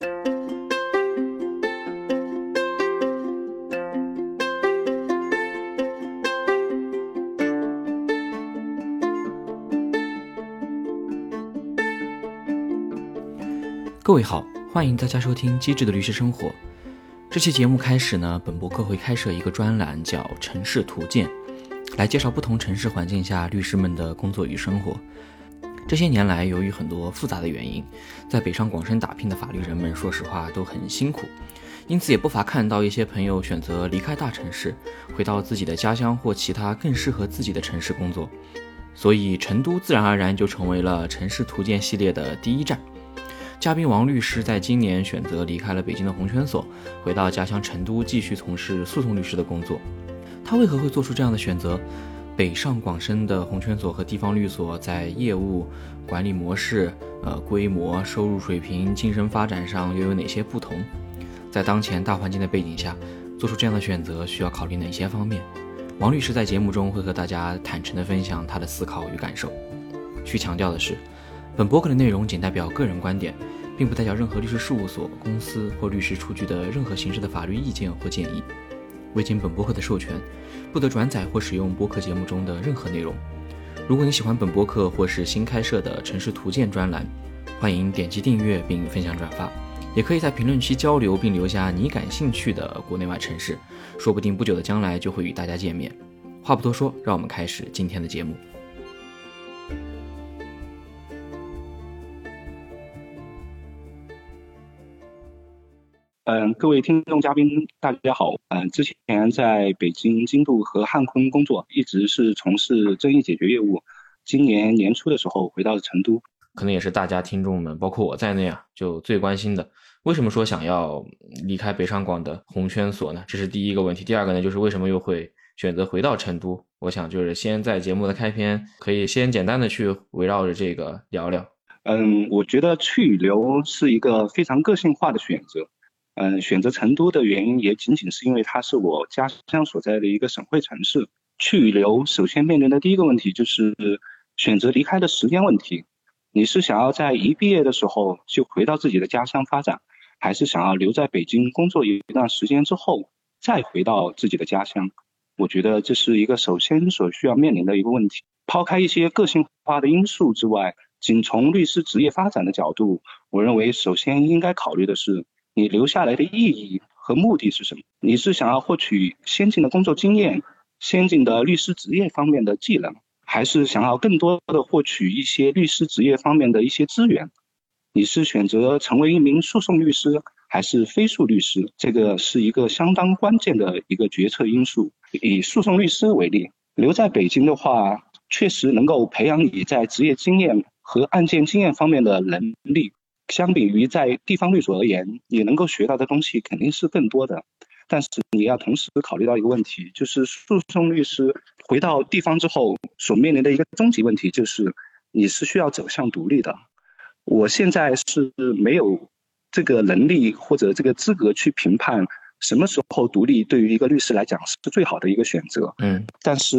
各位好，欢迎大家收听《机智的律师生活》。这期节目开始呢，本博客会开设一个专栏，叫《城市图鉴》，来介绍不同城市环境下律师们的工作与生活。这些年来，由于很多复杂的原因，在北上广深打拼的法律人们，说实话都很辛苦，因此也不乏看到一些朋友选择离开大城市，回到自己的家乡或其他更适合自己的城市工作。所以，成都自然而然就成为了《城市图鉴》系列的第一站。嘉宾王律师在今年选择离开了北京的红圈所，回到家乡成都继续从事诉讼律师的工作。他为何会做出这样的选择？北上广深的红圈所和地方律所在业务管理模式、呃规模、收入水平、晋升发展上又有哪些不同？在当前大环境的背景下，做出这样的选择需要考虑哪些方面？王律师在节目中会和大家坦诚地分享他的思考与感受。需强调的是。本博客的内容仅代表个人观点，并不代表任何律师事务所、公司或律师出具的任何形式的法律意见或建议。未经本博客的授权，不得转载或使用播客节目中的任何内容。如果你喜欢本博客或是新开设的城市图鉴专栏，欢迎点击订阅并分享转发。也可以在评论区交流，并留下你感兴趣的国内外城市，说不定不久的将来就会与大家见面。话不多说，让我们开始今天的节目。嗯，各位听众嘉宾，大家好。嗯，之前在北京京度和汉昆工作，一直是从事争议解决业务。今年年初的时候回到了成都，可能也是大家听众们，包括我在内啊，就最关心的，为什么说想要离开北上广的红圈所呢？这是第一个问题。第二个呢，就是为什么又会选择回到成都？我想就是先在节目的开篇，可以先简单的去围绕着这个聊聊。嗯，我觉得去与留是一个非常个性化的选择。嗯，选择成都的原因也仅仅是因为它是我家乡所在的一个省会城市。去留，首先面临的第一个问题就是选择离开的时间问题。你是想要在一毕业的时候就回到自己的家乡发展，还是想要留在北京工作一段时间之后再回到自己的家乡？我觉得这是一个首先所需要面临的一个问题。抛开一些个性化的因素之外，仅从律师职业发展的角度，我认为首先应该考虑的是。你留下来的意义和目的是什么？你是想要获取先进的工作经验、先进的律师职业方面的技能，还是想要更多的获取一些律师职业方面的一些资源？你是选择成为一名诉讼律师还是非诉律师？这个是一个相当关键的一个决策因素。以诉讼律师为例，留在北京的话，确实能够培养你在职业经验和案件经验方面的能力。相比于在地方律所而言，你能够学到的东西肯定是更多的。但是你要同时考虑到一个问题，就是诉讼律师回到地方之后所面临的一个终极问题，就是你是需要走向独立的。我现在是没有这个能力或者这个资格去评判什么时候独立对于一个律师来讲是最好的一个选择。嗯，但是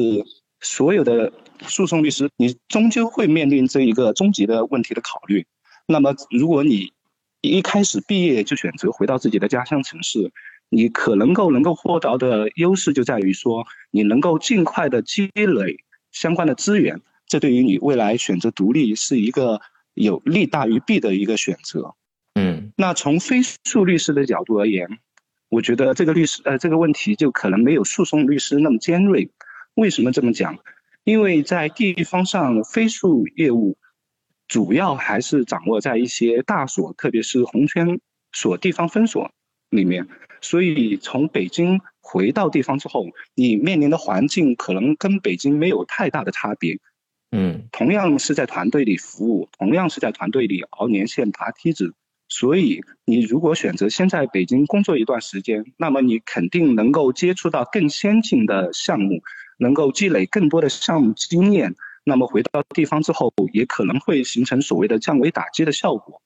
所有的诉讼律师，你终究会面临这一个终极的问题的考虑。那么，如果你一开始毕业就选择回到自己的家乡城市，你可能够能够获得的优势就在于说，你能够尽快的积累相关的资源，这对于你未来选择独立是一个有利大于弊的一个选择。嗯，那从非诉律师的角度而言，我觉得这个律师呃这个问题就可能没有诉讼律师那么尖锐。为什么这么讲？因为在地方上非诉业务。主要还是掌握在一些大所，特别是红圈所地方分所里面。所以从北京回到地方之后，你面临的环境可能跟北京没有太大的差别。嗯，同样是在团队里服务，同样是在团队里熬年限、爬梯子。所以你如果选择先在北京工作一段时间，那么你肯定能够接触到更先进的项目，能够积累更多的项目经验。那么回到地方之后，也可能会形成所谓的降维打击的效果。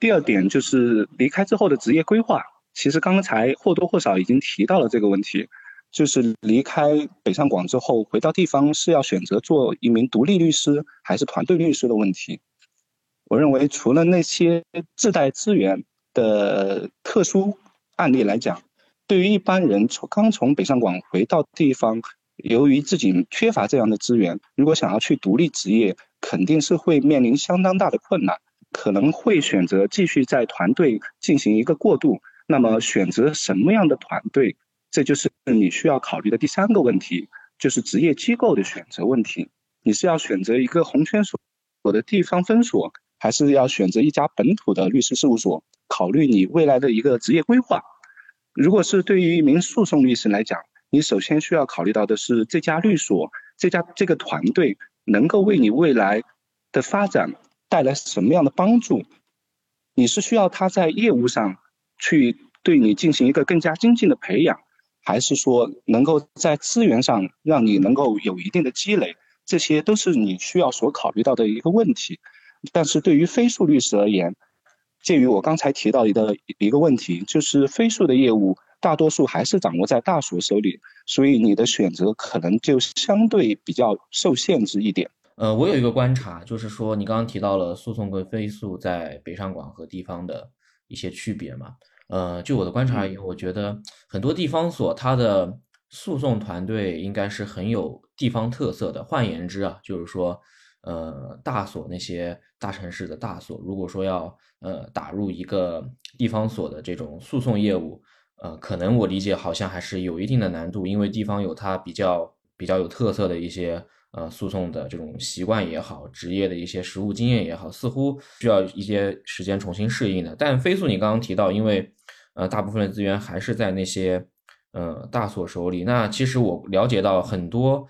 第二点就是离开之后的职业规划，其实刚才或多或少已经提到了这个问题，就是离开北上广之后回到地方是要选择做一名独立律师还是团队律师的问题。我认为除了那些自带资源的特殊案例来讲，对于一般人从刚从北上广回到地方，由于自己缺乏这样的资源，如果想要去独立职业，肯定是会面临相当大的困难，可能会选择继续在团队进行一个过渡。那么选择什么样的团队，这就是你需要考虑的第三个问题，就是职业机构的选择问题。你是要选择一个红圈所的地方分所，还是要选择一家本土的律师事务所？考虑你未来的一个职业规划。如果是对于一名诉讼律师来讲，你首先需要考虑到的是这家律所、这家这个团队能够为你未来的发展带来什么样的帮助。你是需要他在业务上去对你进行一个更加精进的培养，还是说能够在资源上让你能够有一定的积累？这些都是你需要所考虑到的一个问题。但是对于非诉律师而言，鉴于我刚才提到的一个问题，就是飞速的业务大多数还是掌握在大所手里，所以你的选择可能就相对比较受限制一点。呃，我有一个观察，就是说你刚刚提到了诉讼跟非诉在北上广和地方的一些区别嘛？呃，就我的观察而言，我觉得很多地方所它的诉讼团队应该是很有地方特色的。换言之啊，就是说。呃，大所那些大城市的大所，如果说要呃打入一个地方所的这种诉讼业务，呃，可能我理解好像还是有一定的难度，因为地方有它比较比较有特色的一些呃诉讼的这种习惯也好，职业的一些实务经验也好，似乎需要一些时间重新适应的。但飞速你刚刚提到，因为呃大部分的资源还是在那些呃大所手里，那其实我了解到很多。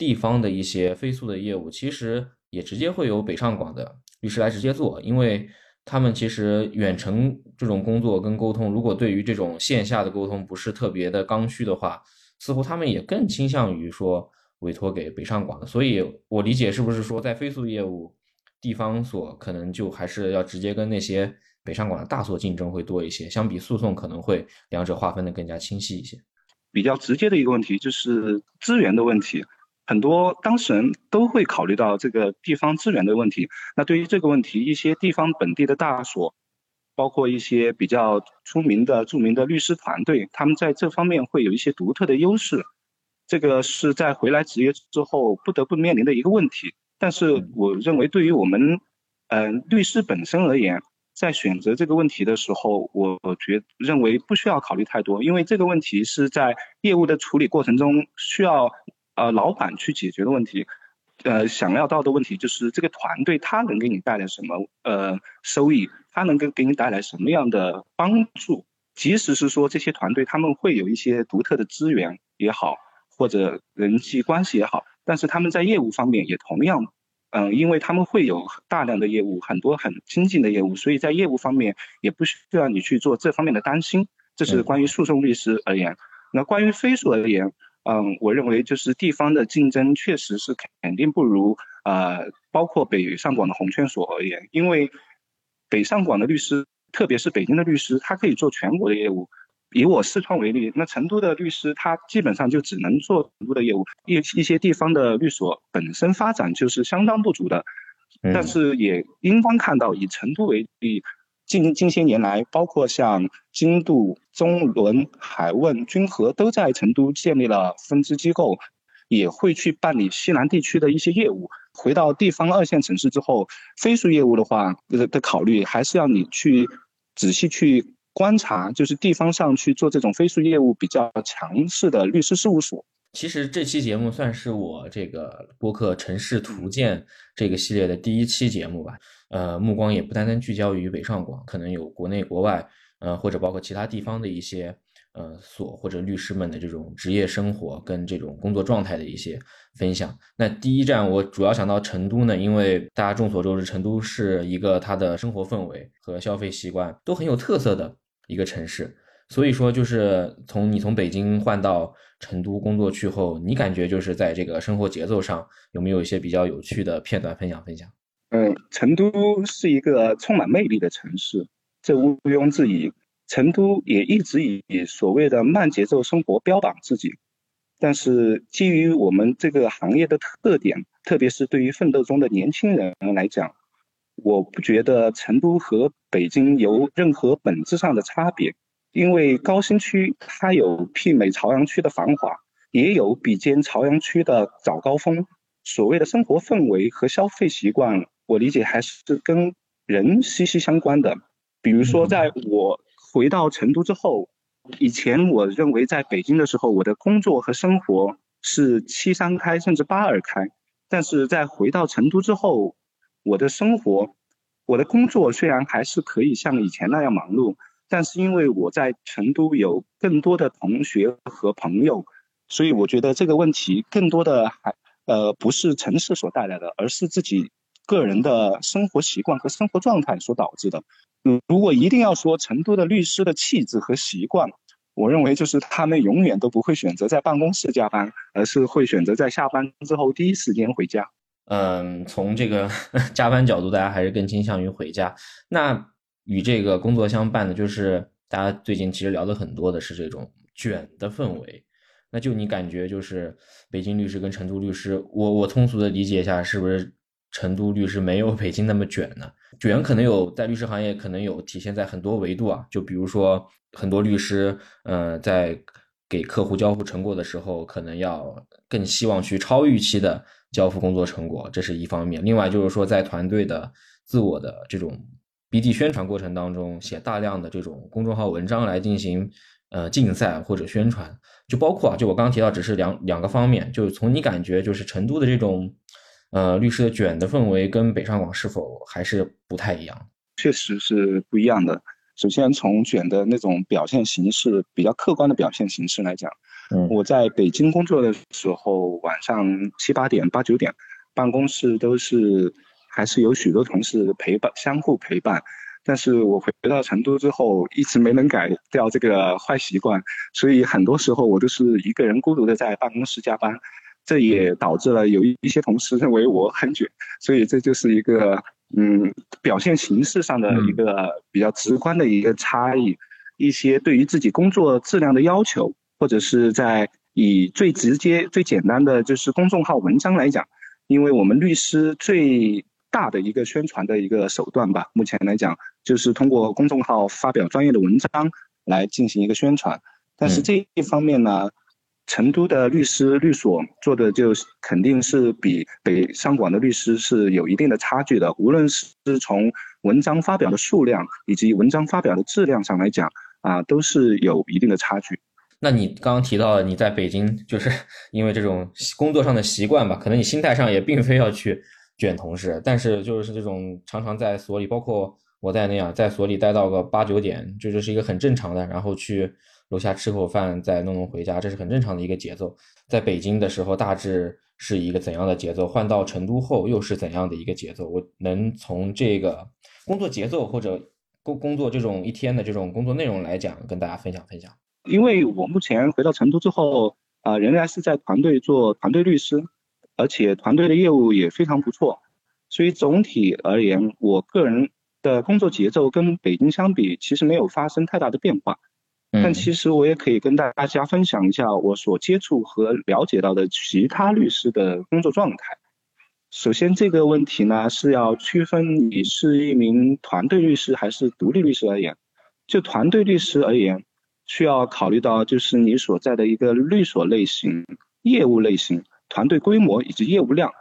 地方的一些飞速的业务，其实也直接会有北上广的律师来直接做，因为他们其实远程这种工作跟沟通，如果对于这种线下的沟通不是特别的刚需的话，似乎他们也更倾向于说委托给北上广的。所以我理解是不是说在飞速业务，地方所可能就还是要直接跟那些北上广的大所竞争会多一些，相比诉讼可能会两者划分的更加清晰一些。比较直接的一个问题就是资源的问题。很多当事人都会考虑到这个地方资源的问题。那对于这个问题，一些地方本地的大所，包括一些比较出名的著名的律师团队，他们在这方面会有一些独特的优势。这个是在回来职业之后不得不面临的一个问题。但是我认为，对于我们，嗯，律师本身而言，在选择这个问题的时候，我觉认为不需要考虑太多，因为这个问题是在业务的处理过程中需要。呃，老板去解决的问题，呃，想要到的问题就是这个团队他能给你带来什么呃收益，他能给给你带来什么样的帮助？即使是说这些团队他们会有一些独特的资源也好，或者人际关系也好，但是他们在业务方面也同样，嗯，因为他们会有大量的业务，很多很精进的业务，所以在业务方面也不需要你去做这方面的担心。这是关于诉讼律师而言。那关于非诉而言。嗯，我认为就是地方的竞争确实是肯定不如呃，包括北上广的红圈所而言，因为北上广的律师，特别是北京的律师，他可以做全国的业务。以我四川为例，那成都的律师他基本上就只能做成都的业务，一一些地方的律所本身发展就是相当不足的。但是也应当看到，以成都为例。近近些年来，包括像金度、中伦、海问、君和都在成都建立了分支机构，也会去办理西南地区的一些业务。回到地方二线城市之后，飞速业务的话的的考虑，还是要你去仔细去观察，就是地方上去做这种飞速业务比较强势的律师事务所。其实这期节目算是我这个播客《城市图鉴》这个系列的第一期节目吧。呃，目光也不单单聚焦于北上广，可能有国内国外，呃，或者包括其他地方的一些呃所或者律师们的这种职业生活跟这种工作状态的一些分享。那第一站我主要想到成都呢，因为大家众所周知，成都是一个它的生活氛围和消费习惯都很有特色的一个城市。所以说，就是从你从北京换到成都工作去后，你感觉就是在这个生活节奏上有没有一些比较有趣的片段分享分享？嗯，成都是一个充满魅力的城市，这毋庸置疑。成都也一直以所谓的慢节奏生活标榜自己，但是基于我们这个行业的特点，特别是对于奋斗中的年轻人来讲，我不觉得成都和北京有任何本质上的差别，因为高新区它有媲美朝阳区的繁华，也有比肩朝阳区的早高峰。所谓的生活氛围和消费习惯，我理解还是跟人息息相关的。比如说，在我回到成都之后，以前我认为在北京的时候，我的工作和生活是七三开甚至八二开，但是在回到成都之后，我的生活，我的工作虽然还是可以像以前那样忙碌，但是因为我在成都有更多的同学和朋友，所以我觉得这个问题更多的还呃不是城市所带来的，而是自己个人的生活习惯和生活状态所导致的。嗯，如果一定要说成都的律师的气质和习惯，我认为就是他们永远都不会选择在办公室加班，而是会选择在下班之后第一时间回家。嗯，从这个 加班角度，大家还是更倾向于回家。那与这个工作相伴的，就是大家最近其实聊的很多的是这种卷的氛围。那就你感觉，就是北京律师跟成都律师，我我通俗的理解一下，是不是？成都律师没有北京那么卷呢，卷可能有在律师行业可能有体现在很多维度啊，就比如说很多律师，嗯，在给客户交付成果的时候，可能要更希望去超预期的交付工作成果，这是一方面。另外就是说，在团队的自我的这种 BD 宣传过程当中，写大量的这种公众号文章来进行呃竞赛或者宣传，就包括啊，就我刚刚提到，只是两两个方面，就是从你感觉就是成都的这种。呃，律师的卷的氛围跟北上广是否还是不太一样？确实是不一样的。首先从卷的那种表现形式，比较客观的表现形式来讲，嗯，我在北京工作的时候，晚上七八点、八九点，办公室都是还是有许多同事陪伴，相互陪伴。但是我回到成都之后，一直没能改掉这个坏习惯，所以很多时候我都是一个人孤独的在办公室加班。这也导致了有一些同事认为我很卷，所以这就是一个嗯表现形式上的一个比较直观的一个差异。一些对于自己工作质量的要求，或者是在以最直接、最简单的就是公众号文章来讲，因为我们律师最大的一个宣传的一个手段吧，目前来讲就是通过公众号发表专业的文章来进行一个宣传。但是这一方面呢？成都的律师律所做的就肯定是比北上广的律师是有一定的差距的，无论是从文章发表的数量以及文章发表的质量上来讲，啊，都是有一定的差距。那你刚刚提到了你在北京，就是因为这种工作上的习惯吧，可能你心态上也并非要去卷同事，但是就是这种常常在所里，包括我在那样在所里待到个八九点，这就是一个很正常的，然后去。楼下吃口饭，再弄弄回家，这是很正常的一个节奏。在北京的时候，大致是一个怎样的节奏？换到成都后，又是怎样的一个节奏？我能从这个工作节奏或者工工作这种一天的这种工作内容来讲，跟大家分享分享。因为我目前回到成都之后，啊，仍然是在团队做团队律师，而且团队的业务也非常不错，所以总体而言，我个人的工作节奏跟北京相比，其实没有发生太大的变化。其实我也可以跟大家分享一下我所接触和了解到的其他律师的工作状态。首先，这个问题呢是要区分你是一名团队律师还是独立律师而言。就团队律师而言，需要考虑到就是你所在的一个律所类型、业务类型、团队规模以及业务量。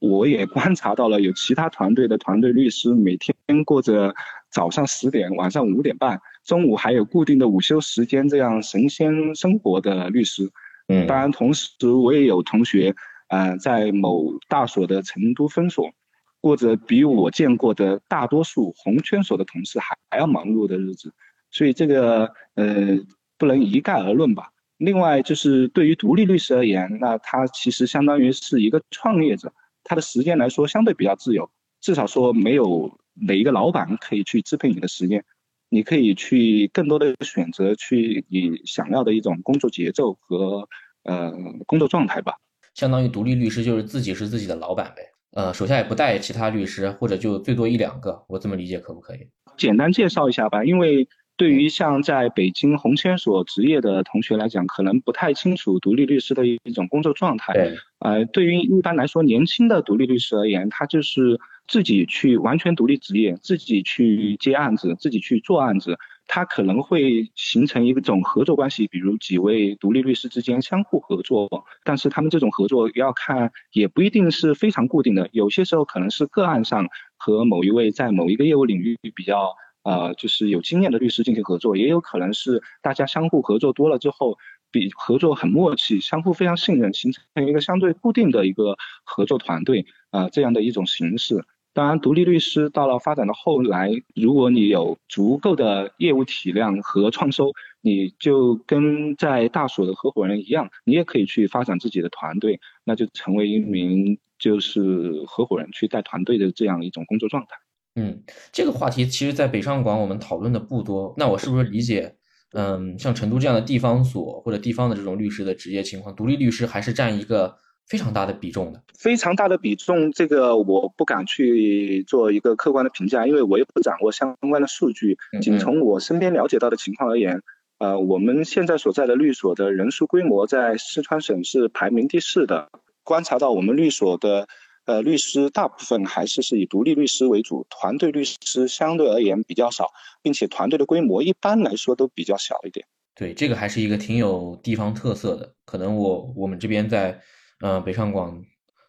我也观察到了有其他团队的团队律师每天过着早上十点、晚上五点半。中午还有固定的午休时间，这样神仙生活的律师，嗯，当然，同时我也有同学，呃，在某大所的成都分所，过着比我见过的大多数红圈所的同事还还要忙碌的日子，所以这个呃不能一概而论吧。另外，就是对于独立律师而言，那他其实相当于是一个创业者，他的时间来说相对比较自由，至少说没有哪一个老板可以去支配你的时间。你可以去更多的选择去你想要的一种工作节奏和呃工作状态吧。相当于独立律师就是自己是自己的老板呗，呃，手下也不带其他律师，或者就最多一两个，我这么理解可不可以？简单介绍一下吧，因为对于像在北京红圈所执业的同学来讲，可能不太清楚独立律师的一种工作状态。对，呃，对于一般来说年轻的独立律师而言，他就是自己去完全独立执业，自己去接案子，自己去做案子。他可能会形成一种合作关系，比如几位独立律师之间相互合作，但是他们这种合作要看，也不一定是非常固定的，有些时候可能是个案上和某一位在某一个业务领域比较呃就是有经验的律师进行合作，也有可能是大家相互合作多了之后，比合作很默契，相互非常信任，形成一个相对固定的一个合作团队啊这样的一种形式。当然，独立律师到了发展的后来，如果你有足够的业务体量和创收，你就跟在大所的合伙人一样，你也可以去发展自己的团队，那就成为一名就是合伙人去带团队的这样一种工作状态。嗯，这个话题其实，在北上广我们讨论的不多。那我是不是理解，嗯，像成都这样的地方所或者地方的这种律师的职业情况，独立律师还是占一个？非常大的比重的，非常大的比重，这个我不敢去做一个客观的评价，因为我也不掌握相关的数据。仅从我身边了解到的情况而言，呃，我们现在所在的律所的人数规模在四川省是排名第四的。观察到我们律所的呃律师大部分还是是以独立律师为主，团队律师相对而言比较少，并且团队的规模一般来说都比较小一点。对，这个还是一个挺有地方特色的。可能我我们这边在。嗯，北上广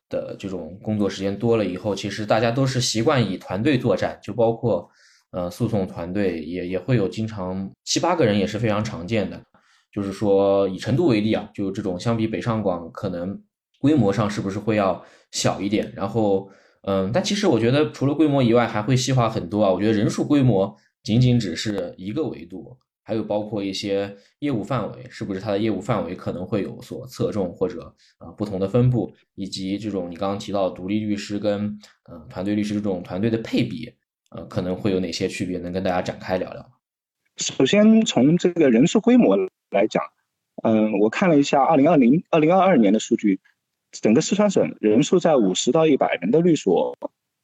的这种工作时间多了以后，其实大家都是习惯以团队作战，就包括呃诉讼团队也也会有经常七八个人也是非常常见的。就是说以成都为例啊，就这种相比北上广可能规模上是不是会要小一点？然后嗯，但其实我觉得除了规模以外，还会细化很多啊。我觉得人数规模仅仅只是一个维度。还有包括一些业务范围，是不是它的业务范围可能会有所侧重，或者啊不同的分布，以及这种你刚刚提到独立律师跟呃团队律师这种团队的配比，呃可能会有哪些区别？能跟大家展开聊聊首先从这个人数规模来讲，嗯，我看了一下二零二零二零二二年的数据，整个四川省人数在五十到一百人的律所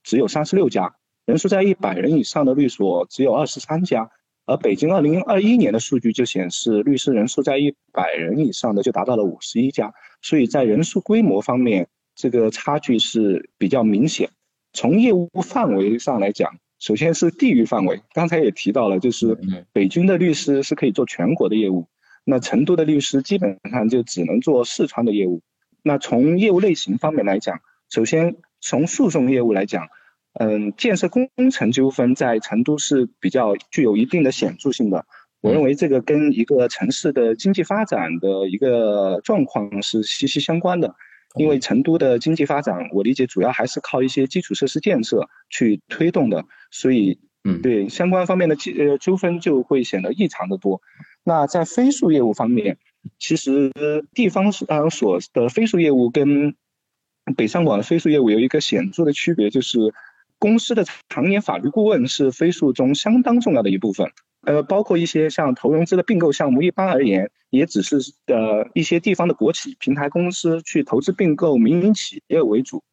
只有三十六家，人数在一百人以上的律所只有二十三家。而北京二零二一年的数据就显示，律师人数在一百人以上的就达到了五十一家，所以在人数规模方面，这个差距是比较明显。从业务范围上来讲，首先是地域范围，刚才也提到了，就是北京的律师是可以做全国的业务，那成都的律师基本上就只能做四川的业务。那从业务类型方面来讲，首先从诉讼业务来讲。嗯，建设工程纠纷在成都是比较具有一定的显著性的。我认为这个跟一个城市的经济发展的一个状况是息息相关的。因为成都的经济发展，我理解主要还是靠一些基础设施建设去推动的，所以，嗯，对相关方面的呃纠纷就会显得异常的多。那在非诉业务方面，其实地方呃所的非诉业务跟北上广的非诉业务有一个显著的区别，就是。公司的常年法律顾问是非诉中相当重要的一部分，呃，包括一些像投融资的并购项目，一般而言也只是呃一些地方的国企、平台公司去投资并购民营企业为主，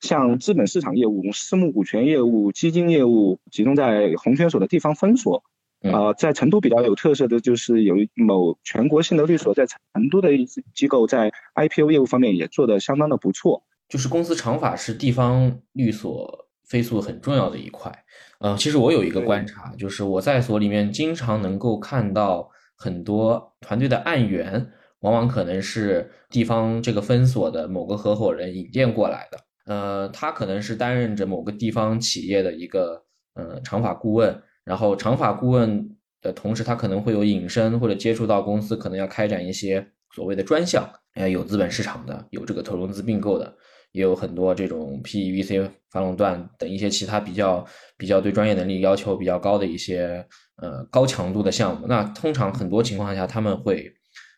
像资本市场业务、私募股权业务、基金业务集中在红圈所的地方分所，啊，在成都比较有特色的就是有某全国性的律所在成都的一机构在 IPO 业务方面也做得相当的不错，就是公司长法是地方律所。飞速很重要的一块，呃，其实我有一个观察，就是我在所里面经常能够看到很多团队的案源，往往可能是地方这个分所的某个合伙人引荐过来的，呃，他可能是担任着某个地方企业的一个呃长法顾问，然后长法顾问的同时，他可能会有引申或者接触到公司，可能要开展一些所谓的专项，呃，有资本市场的，有这个投融资并购的。也有很多这种 PE、VC、发垄断等一些其他比较比较对专业能力要求比较高的一些呃高强度的项目。那通常很多情况下他们会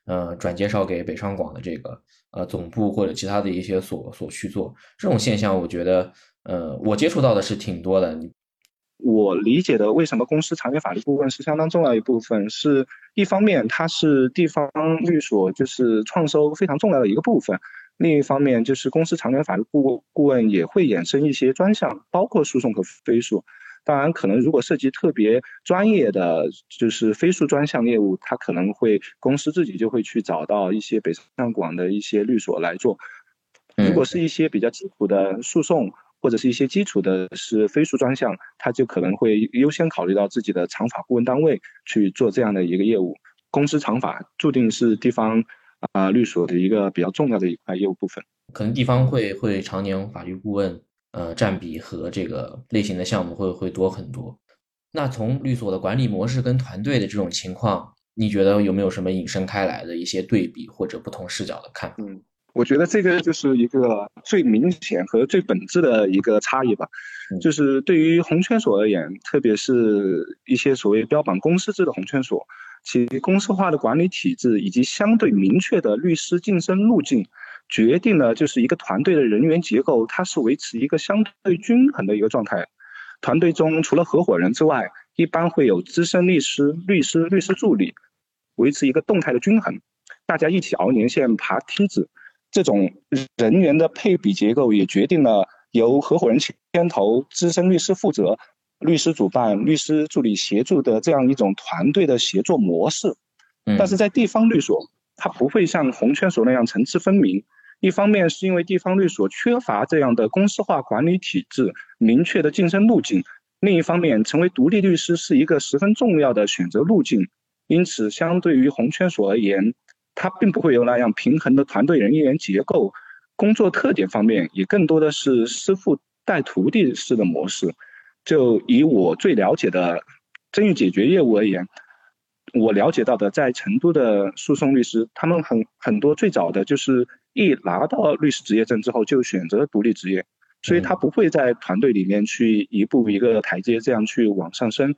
呃转介绍给北上广的这个呃总部或者其他的一些所所去做。这种现象，我觉得呃我接触到的是挺多的。我理解的为什么公司长远法律顾问是相当重要一部分，是一方面它是地方律所就是创收非常重要的一个部分。另一方面，就是公司长远法律顾顾问也会衍生一些专项，包括诉讼和非诉。当然，可能如果涉及特别专业的，就是非诉专项业务，他可能会公司自己就会去找到一些北上广的一些律所来做。如果是一些比较基础的诉讼，或者是一些基础的是非诉专项，他就可能会优先考虑到自己的长法顾问单位去做这样的一个业务。公司长法注定是地方啊律所的一个比较重要的一块业务部分。可能地方会会常年法律顾问呃占比和这个类型的项目会会多很多。那从律所的管理模式跟团队的这种情况，你觉得有没有什么引申开来的一些对比或者不同视角的看法？嗯。我觉得这个就是一个最明显和最本质的一个差异吧，就是对于红圈所而言，特别是一些所谓标榜公司制的红圈所，其公司化的管理体制以及相对明确的律师晋升路径，决定了就是一个团队的人员结构，它是维持一个相对均衡的一个状态。团队中除了合伙人之外，一般会有资深律师、律师、律师助理，维持一个动态的均衡，大家一起熬年限、爬梯子。这种人员的配比结构也决定了由合伙人牵头、资深律师负责、律师主办、律师助理协助的这样一种团队的协作模式。但是在地方律所，它不会像红圈所那样层次分明。一方面是因为地方律所缺乏这样的公司化管理体制、明确的晋升路径；另一方面，成为独立律师是一个十分重要的选择路径。因此，相对于红圈所而言，它并不会有那样平衡的团队人员结构，工作特点方面也更多的是师傅带徒弟式的模式。就以我最了解的争议解决业务而言，我了解到的在成都的诉讼律师，他们很很多最早的就是一拿到律师执业证之后就选择独立执业，所以他不会在团队里面去一步一个台阶这样去往上升。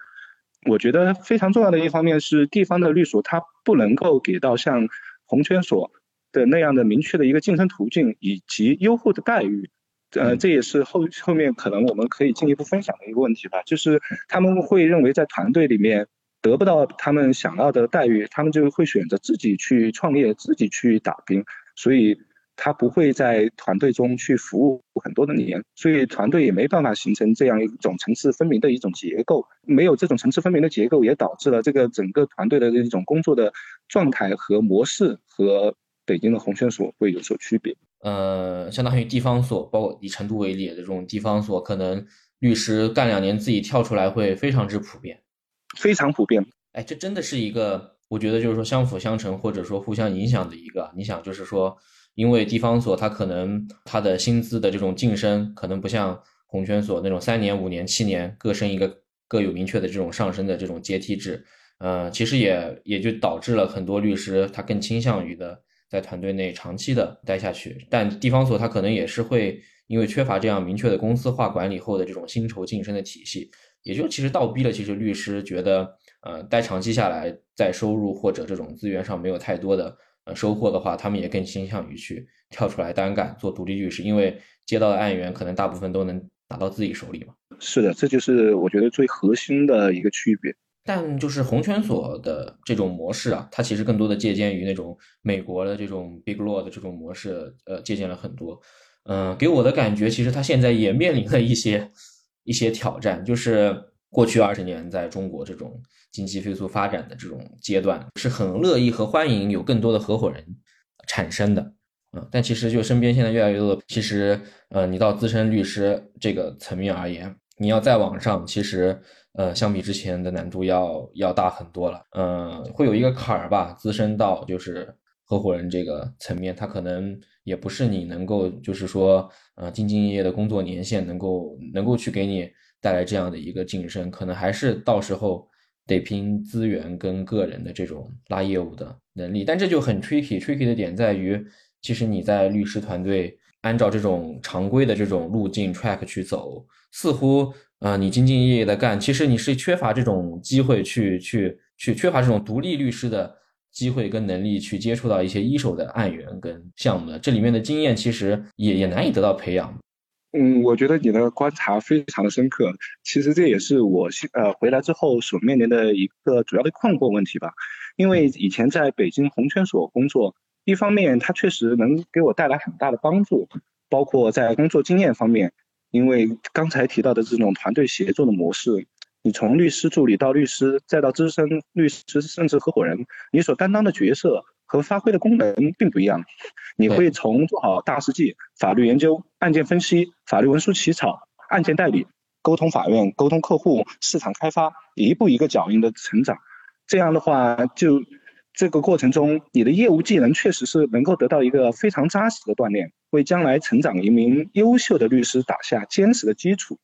我觉得非常重要的一方面是地方的律所，它不能够给到像红圈所的那样的明确的一个晋升途径以及优厚的待遇，呃，这也是后后面可能我们可以进一步分享的一个问题吧。就是他们会认为在团队里面得不到他们想要的待遇，他们就会选择自己去创业，自己去打拼，所以。他不会在团队中去服务很多的年，所以团队也没办法形成这样一种层次分明的一种结构。没有这种层次分明的结构，也导致了这个整个团队的这种工作的状态和模式和北京的红圈所会有所区别。呃，相当于地方所，包括以成都为例的这种地方所，可能律师干两年自己跳出来会非常之普遍，非常普遍。哎，这真的是一个，我觉得就是说相辅相成或者说互相影响的一个。你想，就是说。因为地方所，它可能它的薪资的这种晋升，可能不像红圈所那种三年、五年、七年各升一个，各有明确的这种上升的这种阶梯制。呃，其实也也就导致了很多律师他更倾向于的在团队内长期的待下去。但地方所它可能也是会因为缺乏这样明确的公司化管理后的这种薪酬晋升的体系，也就其实倒逼了其实律师觉得，呃，待长期下来，在收入或者这种资源上没有太多的。呃，收获的话，他们也更倾向于去跳出来单干做独立律师，因为接到的案源可能大部分都能打到自己手里嘛。是的，这就是我觉得最核心的一个区别。但就是红圈所的这种模式啊，它其实更多的借鉴于那种美国的这种 big law 的这种模式，呃，借鉴了很多。嗯，给我的感觉，其实它现在也面临了一些一些挑战，就是。过去二十年，在中国这种经济飞速发展的这种阶段，是很乐意和欢迎有更多的合伙人产生的，嗯，但其实就身边现在越来越多的，其实，呃，你到资深律师这个层面而言，你要再往上，其实，呃，相比之前的难度要要大很多了，嗯，会有一个坎儿吧，资深到就是合伙人这个层面，他可能也不是你能够就是说，呃，兢兢业业的工作年限能够能够去给你。带来这样的一个晋升，可能还是到时候得拼资源跟个人的这种拉业务的能力。但这就很 tricky，tricky 的点在于，其实你在律师团队按照这种常规的这种路径 track 去走，似乎啊你兢兢业业的干，其实你是缺乏这种机会去去去缺乏这种独立律师的机会跟能力去接触到一些一手的案源跟项目的，这里面的经验其实也也难以得到培养。嗯，我觉得你的观察非常的深刻。其实这也是我现呃回来之后所面临的一个主要的困惑问题吧。因为以前在北京红圈所工作，一方面它确实能给我带来很大的帮助，包括在工作经验方面，因为刚才提到的这种团队协作的模式，你从律师助理到律师，再到资深律师，甚至合伙人，你所担当的角色和发挥的功能并不一样。你会从做好大事记、法律研究、案件分析、法律文书起草、案件代理、沟通法院、沟通客户、市场开发，一步一个脚印的成长。这样的话，就这个过程中，你的业务技能确实是能够得到一个非常扎实的锻炼。为将来成长一名优秀的律师打下坚实的基础，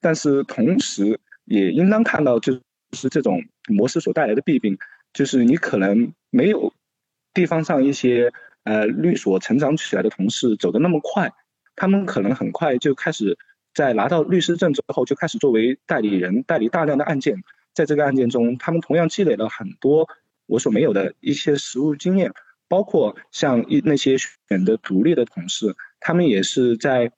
但是同时也应当看到，就是这种模式所带来的弊病，就是你可能没有地方上一些呃律所成长起来的同事走得那么快，他们可能很快就开始在拿到律师证之后就开始作为代理人代理大量的案件，在这个案件中，他们同样积累了很多我所没有的一些实务经验。包括像一那些选择独立的同事，他们也是在，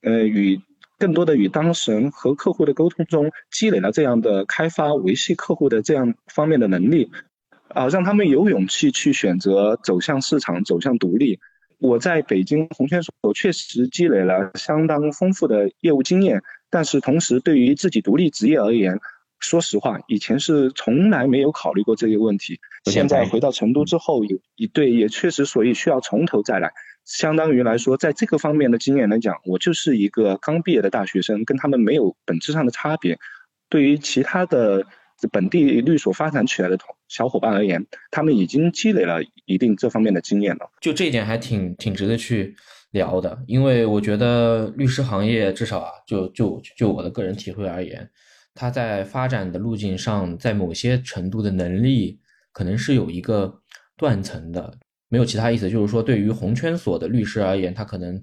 呃，与更多的与当事人和客户的沟通中，积累了这样的开发维系客户的这样方面的能力，啊，让他们有勇气去选择走向市场，走向独立。我在北京红圈所确实积累了相当丰富的业务经验，但是同时对于自己独立职业而言，说实话，以前是从来没有考虑过这个问题。现在回到成都之后，有一对也确实，所以需要从头再来。相当于来说，在这个方面的经验来讲，我就是一个刚毕业的大学生，跟他们没有本质上的差别。对于其他的本地律所发展起来的同小伙伴而言，他们已经积累了一定这方面的经验了。就这一点还挺挺值得去聊的，因为我觉得律师行业至少啊，就就就我的个人体会而言。它在发展的路径上，在某些程度的能力可能是有一个断层的，没有其他意思。就是说，对于红圈所的律师而言，他可能，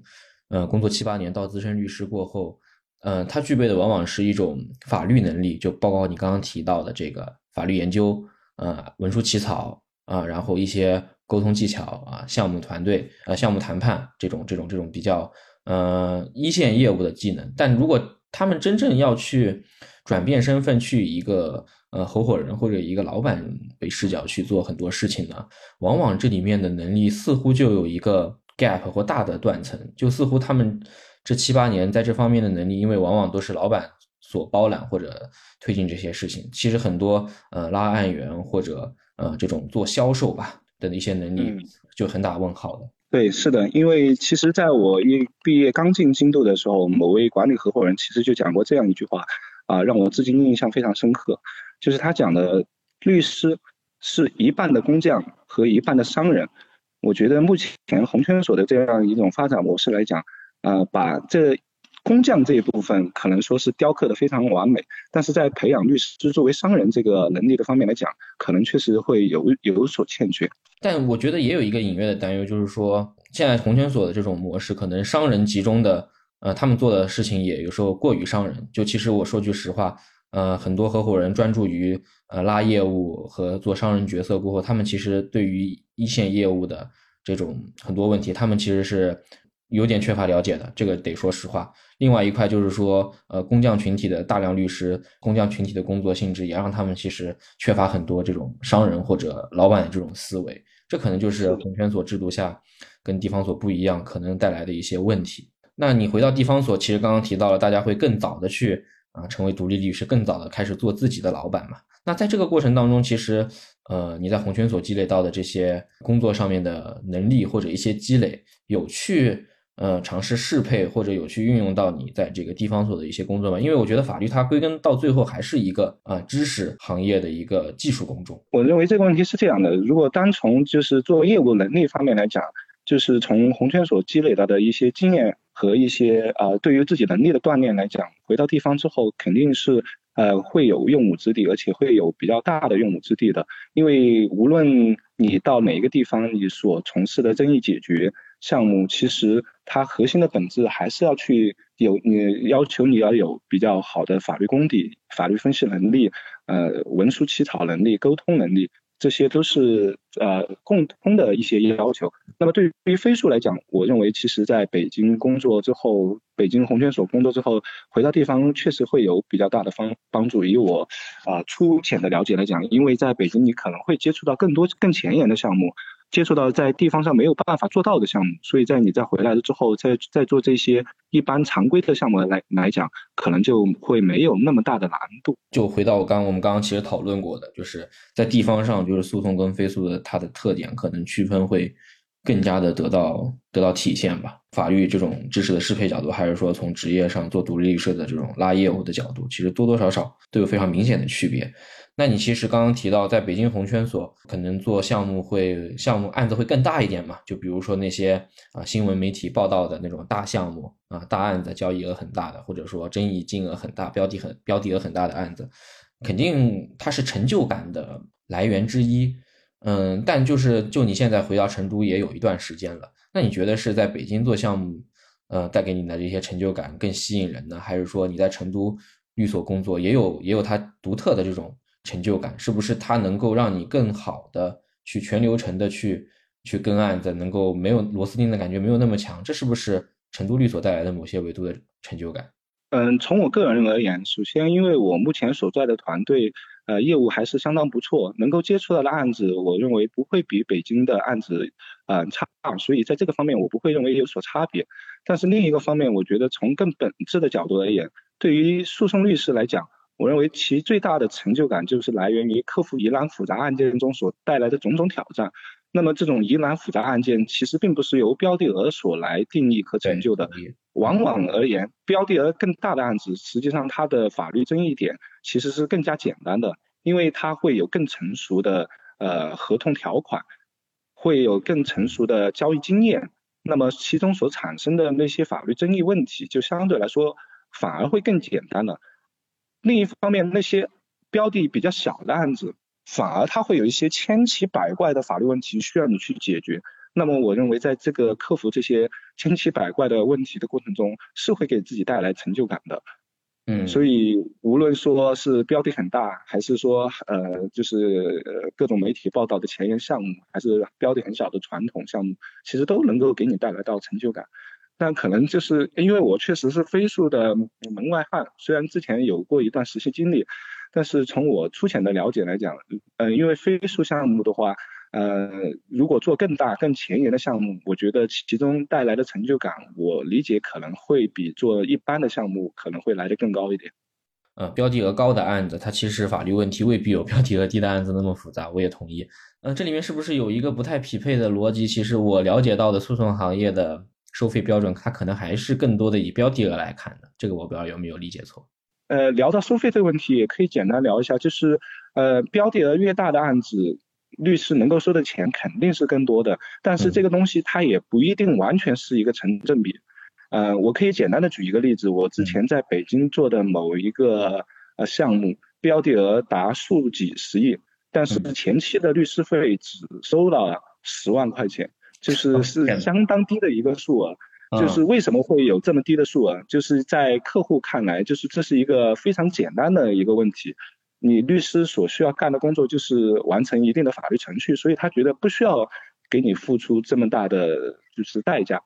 呃，工作七八年到资深律师过后，呃，他具备的往往是一种法律能力，就包括你刚刚提到的这个法律研究，呃，文书起草啊，然后一些沟通技巧啊，项目团队，呃，项目谈判这种这种这种比较，呃，一线业务的技能。但如果他们真正要去，转变身份去一个呃合伙人或者一个老板为视角去做很多事情呢，往往这里面的能力似乎就有一个 gap 或大的断层，就似乎他们这七八年在这方面的能力，因为往往都是老板所包揽或者推进这些事情，其实很多呃拉案源或者呃这种做销售吧的一些能力就很打问号的。对，是的，因为其实在我一毕业刚进京都的时候，某位管理合伙人其实就讲过这样一句话。啊，让我至今印象非常深刻，就是他讲的律师是一半的工匠和一半的商人。我觉得目前红圈所的这样一种发展模式来讲，呃，把这工匠这一部分可能说是雕刻的非常完美，但是在培养律师作为商人这个能力的方面来讲，可能确实会有有所欠缺。但我觉得也有一个隐约的担忧，就是说现在红圈所的这种模式，可能商人集中的。呃，他们做的事情也有时候过于商人。就其实我说句实话，呃，很多合伙人专注于呃拉业务和做商人角色过后，他们其实对于一线业务的这种很多问题，他们其实是有点缺乏了解的。这个得说实话。另外一块就是说，呃，工匠群体的大量律师，工匠群体的工作性质也让他们其实缺乏很多这种商人或者老板的这种思维。这可能就是红圈所制度下跟地方所不一样，可能带来的一些问题。那你回到地方所，其实刚刚提到了，大家会更早的去啊成为独立律师，更早的开始做自己的老板嘛。那在这个过程当中，其实呃你在红圈所积累到的这些工作上面的能力或者一些积累，有去呃尝试适配或者有去运用到你在这个地方所的一些工作吗？因为我觉得法律它归根到最后还是一个啊知识行业的一个技术工种。我认为这个问题是这样的，如果单从就是做业务能力方面来讲，就是从红圈所积累到的一些经验。和一些啊，对于自己能力的锻炼来讲，回到地方之后肯定是呃会有用武之地，而且会有比较大的用武之地的。因为无论你到哪一个地方，你所从事的争议解决项目，其实它核心的本质还是要去有你要求你要有比较好的法律功底、法律分析能力、呃文书起草能力、沟通能力。这些都是呃共通的一些要求。那么对于飞速来讲，我认为其实在北京工作之后，北京红圈所工作之后，回到地方确实会有比较大的方帮助。以我啊粗浅的了解来讲，因为在北京你可能会接触到更多更前沿的项目，接触到在地方上没有办法做到的项目，所以在你再回来了之后，再再做这些一般常规的项目来来讲，可能就会没有那么大的难度。就回到我刚我们刚刚其实讨论过的，就是在地方上，就是诉讼跟非诉的它的特点可能区分会更加的得到得到体现吧。法律这种知识的适配角度，还是说从职业上做独立律师的这种拉业务的角度，其实多多少少都有非常明显的区别。那你其实刚刚提到，在北京红圈所可能做项目会项目案子会更大一点嘛？就比如说那些啊新闻媒体报道的那种大项目啊大案子，交易额很大的，或者说争议金额很大、标的很标的额很大的案子，肯定它是成就感的来源之一。嗯，但就是就你现在回到成都也有一段时间了，那你觉得是在北京做项目，呃，带给你的这些成就感更吸引人呢，还是说你在成都律所工作也有也有它独特的这种？成就感是不是它能够让你更好的去全流程的去去跟案子，能够没有螺丝钉的感觉，没有那么强？这是不是成都律所带来的某些维度的成就感？嗯，从我个人而言，首先因为我目前所在的团队，呃，业务还是相当不错，能够接触到的案子，我认为不会比北京的案子，嗯，差，所以在这个方面我不会认为有所差别。但是另一个方面，我觉得从更本质的角度而言，对于诉讼律师来讲，我认为其最大的成就感就是来源于克服疑难复杂案件中所带来的种种挑战。那么这种疑难复杂案件其实并不是由标的额所来定义和成就的，往往而言，标的额更大的案子，实际上它的法律争议点其实是更加简单的，因为它会有更成熟的呃合同条款，会有更成熟的交易经验，那么其中所产生的那些法律争议问题就相对来说反而会更简单了。另一方面，那些标的比较小的案子，反而它会有一些千奇百怪的法律问题需要你去解决。那么，我认为在这个克服这些千奇百怪的问题的过程中，是会给自己带来成就感的。嗯，所以无论说是标的很大，还是说呃，就是呃各种媒体报道的前沿项目，还是标的很小的传统项目，其实都能够给你带来到成就感。但可能就是因为我确实是飞速的门外汉，虽然之前有过一段实习经历，但是从我粗浅的了解来讲，嗯，因为飞速项目的话，呃，如果做更大、更前沿的项目，我觉得其中带来的成就感，我理解可能会比做一般的项目可能会来得更高一点。呃，标的额高的案子，它其实法律问题未必有标的额低的案子那么复杂，我也同意。嗯，这里面是不是有一个不太匹配的逻辑？其实我了解到的诉讼行业的。收费标准，它可能还是更多的以标的额来看的，这个我不知道有没有理解错。呃，聊到收费这个问题，也可以简单聊一下，就是呃，标的额越大的案子，律师能够收的钱肯定是更多的，但是这个东西它也不一定完全是一个成正比。呃，我可以简单的举一个例子，我之前在北京做的某一个呃项目，标的额达数几十亿，但是前期的律师费只收了十万块钱。就是是相当低的一个数额，就是为什么会有这么低的数额？就是在客户看来，就是这是一个非常简单的一个问题。你律师所需要干的工作就是完成一定的法律程序，所以他觉得不需要给你付出这么大的就是代价。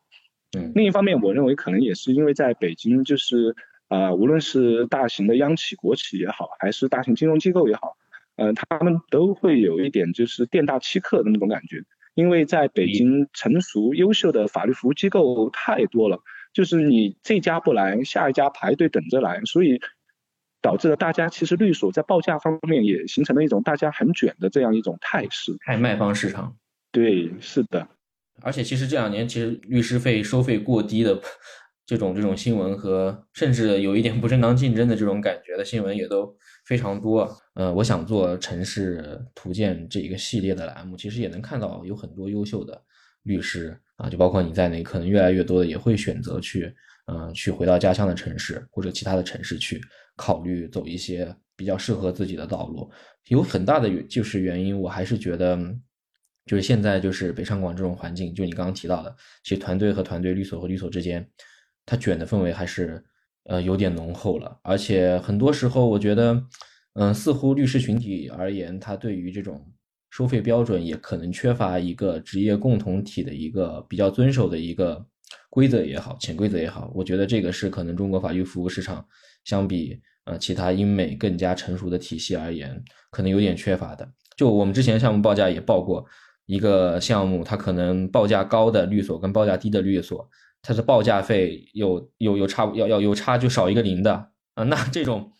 嗯，另一方面，我认为可能也是因为在北京，就是啊，无论是大型的央企、国企也好，还是大型金融机构也好，嗯，他们都会有一点就是店大欺客的那种感觉。因为在北京，成熟优秀的法律服务机构太多了，就是你这家不来，下一家排队等着来，所以导致了大家其实律所在报价方面也形成了一种大家很卷的这样一种态势。太卖方市场。对，是的。而且其实这两年，其实律师费收费过低的这种这种新闻和甚至有一点不正当竞争的这种感觉的新闻也都。非常多，呃，我想做城市图鉴这一个系列的栏目，其实也能看到有很多优秀的律师啊，就包括你在内，可能越来越多的也会选择去，嗯，去回到家乡的城市或者其他的城市去考虑走一些比较适合自己的道路。有很大的就是原因，我还是觉得，就是现在就是北上广这种环境，就你刚刚提到的，其实团队和团队、律所和律所之间，它卷的氛围还是。呃，有点浓厚了，而且很多时候，我觉得，嗯，似乎律师群体而言，他对于这种收费标准也可能缺乏一个职业共同体的一个比较遵守的一个规则也好，潜规则也好，我觉得这个是可能中国法律服务市场相比呃其他英美更加成熟的体系而言，可能有点缺乏的。就我们之前项目报价也报过，一个项目，它可能报价高的律所跟报价低的律所，它的报价费有有有差要要有差就少一个零的啊，那这种。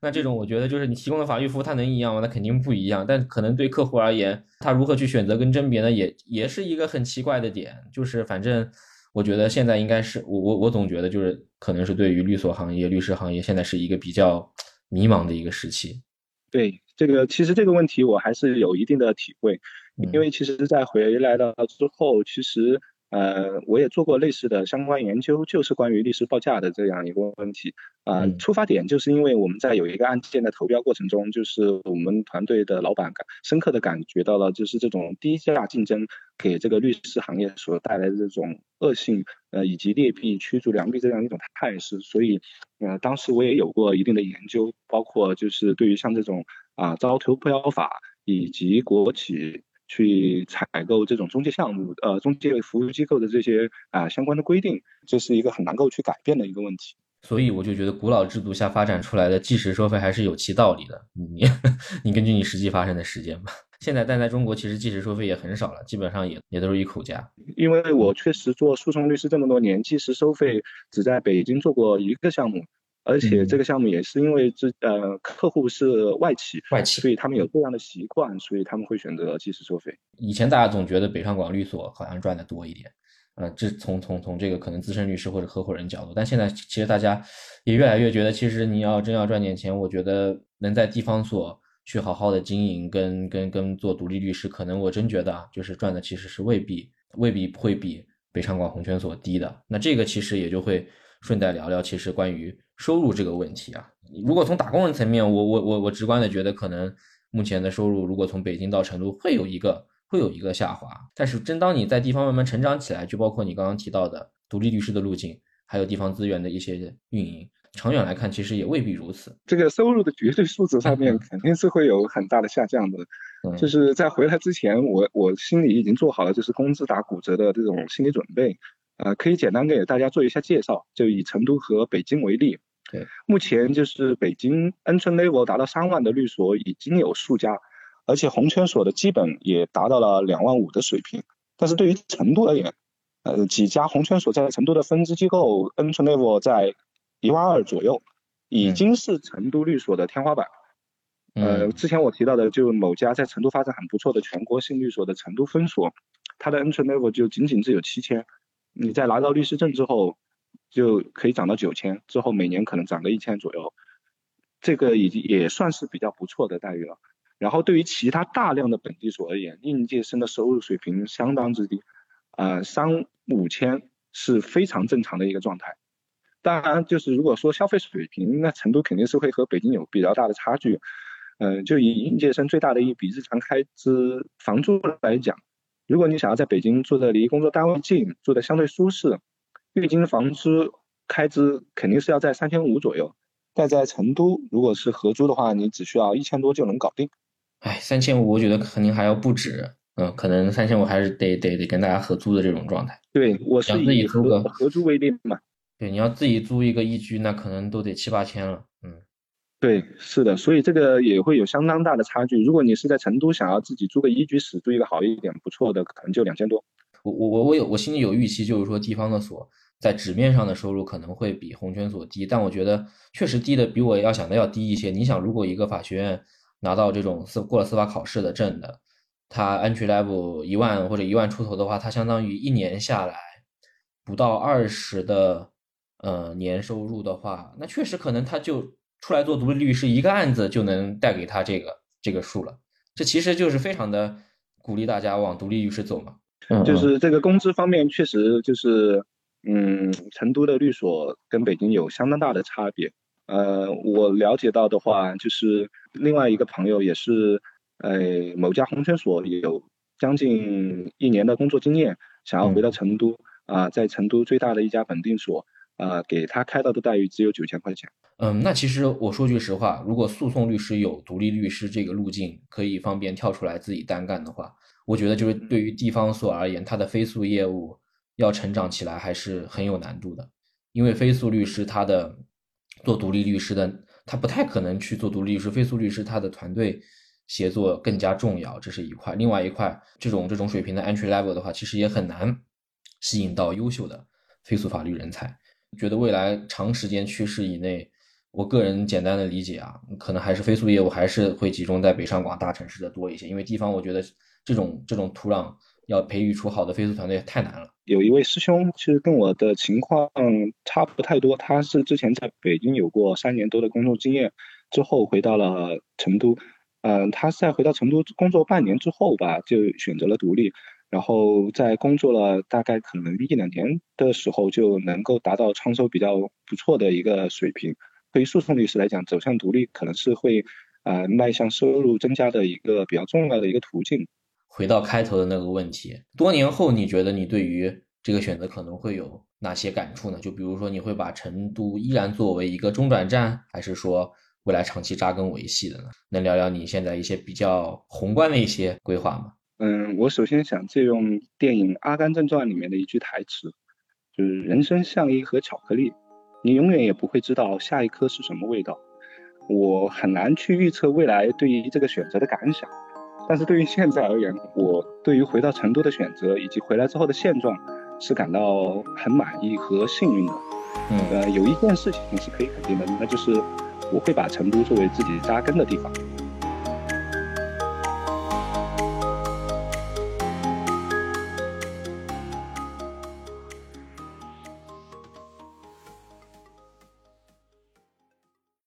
那这种我觉得就是你提供的法律服务，它能一样吗？那肯定不一样。但可能对客户而言，他如何去选择跟甄别呢？也也是一个很奇怪的点。就是反正我觉得现在应该是我我我总觉得就是可能是对于律所行业、律师行业现在是一个比较迷茫的一个时期。对这个其实这个问题我还是有一定的体会，因为其实，在回来了之后，其实。呃，我也做过类似的相关研究，就是关于律师报价的这样一个问题。啊，出发点就是因为我们在有一个案件的投标过程中，就是我们团队的老板感深刻的感觉到了，就是这种低价竞争给这个律师行业所带来的这种恶性，呃，以及劣币驱逐良币这样一种态势。所以，呃，当时我也有过一定的研究，包括就是对于像这种啊招投标法以及国企。去采购这种中介项目，呃，中介服务机构的这些啊相关的规定，这是一个很难够去改变的一个问题。所以我就觉得古老制度下发展出来的计时收费还是有其道理的。你 你根据你实际发生的时间吧。现在但在中国其实计时收费也很少了，基本上也也都是一口价。因为我确实做诉讼律师这么多年，计时收费只在北京做过一个项目。而且这个项目也是因为这呃客户是外企，外企，所以他们有这样的习惯，所以他们会选择即时收费。以前大家总觉得北上广律所好像赚的多一点，呃，这从从从这个可能资深律师或者合伙人角度，但现在其实大家也越来越觉得，其实你要真要赚点钱，我觉得能在地方所去好好的经营，跟跟跟做独立律师，可能我真觉得啊，就是赚的其实是未必未必会比北上广红圈所低的。那这个其实也就会顺带聊聊，其实关于。收入这个问题啊，如果从打工人层面，我我我我直观的觉得，可能目前的收入如果从北京到成都会有一个会有一个下滑。但是，真当你在地方慢慢成长起来，就包括你刚刚提到的独立律师的路径，还有地方资源的一些运营，长远来看，其实也未必如此。这个收入的绝对数字上面 肯定是会有很大的下降的。就是在回来之前，我我心里已经做好了就是工资打骨折的这种心理准备。呃，可以简单给大家做一下介绍，就以成都和北京为例。对，目前就是北京 entry level 达到三万的律所已经有数家，而且红圈所的基本也达到了两万五的水平。但是对于成都而言，呃，几家红圈所在成都的分支机构 entry level 在一万二左右，已经是成都律所的天花板。呃，之前我提到的就某家在成都发展很不错的全国性律所的成都分所，它的 entry level 就仅仅只有七千。你在拿到律师证之后。就可以涨到九千，之后每年可能涨个一千左右，这个已经也算是比较不错的待遇了。然后对于其他大量的本地所而言，应届生的收入水平相当之低，呃，三五千是非常正常的一个状态。当然，就是如果说消费水平，那成都肯定是会和北京有比较大的差距。嗯，就以应届生最大的一笔日常开支房租来讲，如果你想要在北京住的离工作单位近，住的相对舒适。月经房租开支肯定是要在三千五左右，但在成都，如果是合租的话，你只需要一千多就能搞定。哎，三千五我觉得肯定还要不止，嗯，可能三千五还是得得得跟大家合租的这种状态。对，我是以合合租为例嘛。对，你要自己租一个一居，那可能都得七八千了。嗯，对，是的，所以这个也会有相当大的差距。如果你是在成都想要自己租个一居室，租一个好一点不错的，可能就两千多。我我我我有我心里有预期，就是说地方的所。在纸面上的收入可能会比红圈所低，但我觉得确实低的比我要想的要低一些。你想，如果一个法学院拿到这种司过了司法考试的证的，他 entry level 一万或者一万出头的话，他相当于一年下来不到二十的呃年收入的话，那确实可能他就出来做独立律师，一个案子就能带给他这个这个数了。这其实就是非常的鼓励大家往独立律师走嘛。就是这个工资方面确实就是。嗯，成都的律所跟北京有相当大的差别。呃，我了解到的话，就是另外一个朋友也是，呃，某家红圈所有将近一年的工作经验，想要回到成都啊，在成都最大的一家本地所啊，给他开到的待遇只有九千块钱。嗯，那其实我说句实话，如果诉讼律师有独立律师这个路径，可以方便跳出来自己单干的话，我觉得就是对于地方所而言，它的非诉业务。要成长起来还是很有难度的，因为非诉律师他的做独立律师的，他不太可能去做独立律师。非诉律师他的团队协作更加重要，这是一块。另外一块，这种这种水平的 entry level 的话，其实也很难吸引到优秀的非诉法律人才。觉得未来长时间趋势以内，我个人简单的理解啊，可能还是非诉业务还是会集中在北上广大城市的多一些，因为地方我觉得这种这种土壤要培育出好的飞速团队太难了。有一位师兄其实跟我的情况差不太多，他是之前在北京有过三年多的工作经验，之后回到了成都。嗯，他在回到成都工作半年之后吧，就选择了独立，然后在工作了大概可能一两年的时候，就能够达到创收比较不错的一个水平。对于诉讼律师来讲，走向独立可能是会呃迈向收入增加的一个比较重要的一个途径。回到开头的那个问题，多年后你觉得你对于这个选择可能会有哪些感触呢？就比如说你会把成都依然作为一个中转站，还是说？未来长期扎根维系的呢？能聊聊你现在一些比较宏观的一些规划吗？嗯，我首先想借用电影《阿甘正传》里面的一句台词，就是“人生像一盒巧克力，你永远也不会知道下一颗是什么味道。”我很难去预测未来对于这个选择的感想，但是对于现在而言，我对于回到成都的选择以及回来之后的现状是感到很满意和幸运的。嗯，呃，有一件事情是可以肯定的，那就是。我会把成都作为自己扎根的地方。